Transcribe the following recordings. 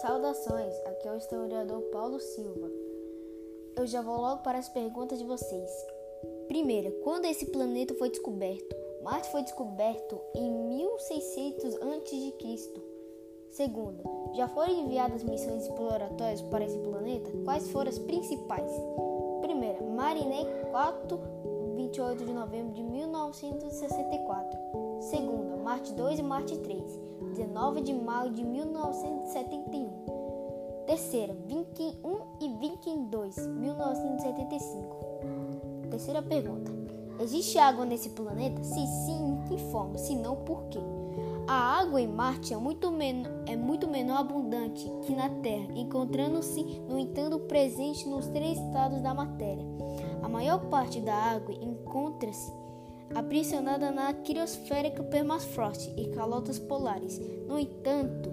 Saudações, aqui é o historiador Paulo Silva. Eu já vou logo para as perguntas de vocês. Primeira, quando esse planeta foi descoberto? Marte foi descoberto em 1600 a.C. Segunda, já foram enviadas missões exploratórias para esse planeta? Quais foram as principais? Primeira, Mariner 4, 28 de novembro de 1964. Marte 2 e Marte 3. 19 de maio de 1971. Terceira, Viking 1 e Viking 2, 1975. Terceira pergunta: Existe água nesse planeta? Se sim, em que forma? Se não, por quê? A água em Marte é muito, é muito menor abundante que na Terra, encontrando-se, no entanto, presente nos três estados da matéria. A maior parte da água encontra-se aprisionada na criosfera permafrost e calotas polares. No entanto,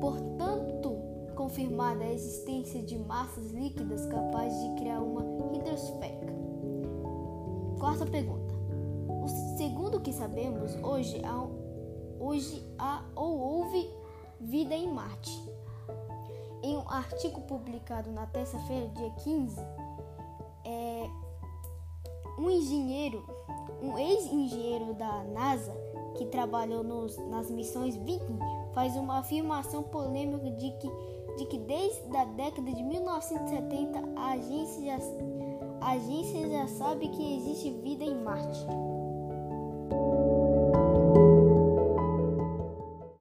portanto, confirmada a existência de massas líquidas capazes de criar uma hidrosfera. Quarta pergunta. O segundo que sabemos, hoje há, hoje há ou houve vida em Marte. Em um artigo publicado na terça-feira, dia 15, é, um engenheiro um ex-engenheiro da NASA que trabalhou nos, nas missões Viking faz uma afirmação polêmica de que, de que desde a década de 1970 a agência já, a agência já sabe que existe vida em Marte.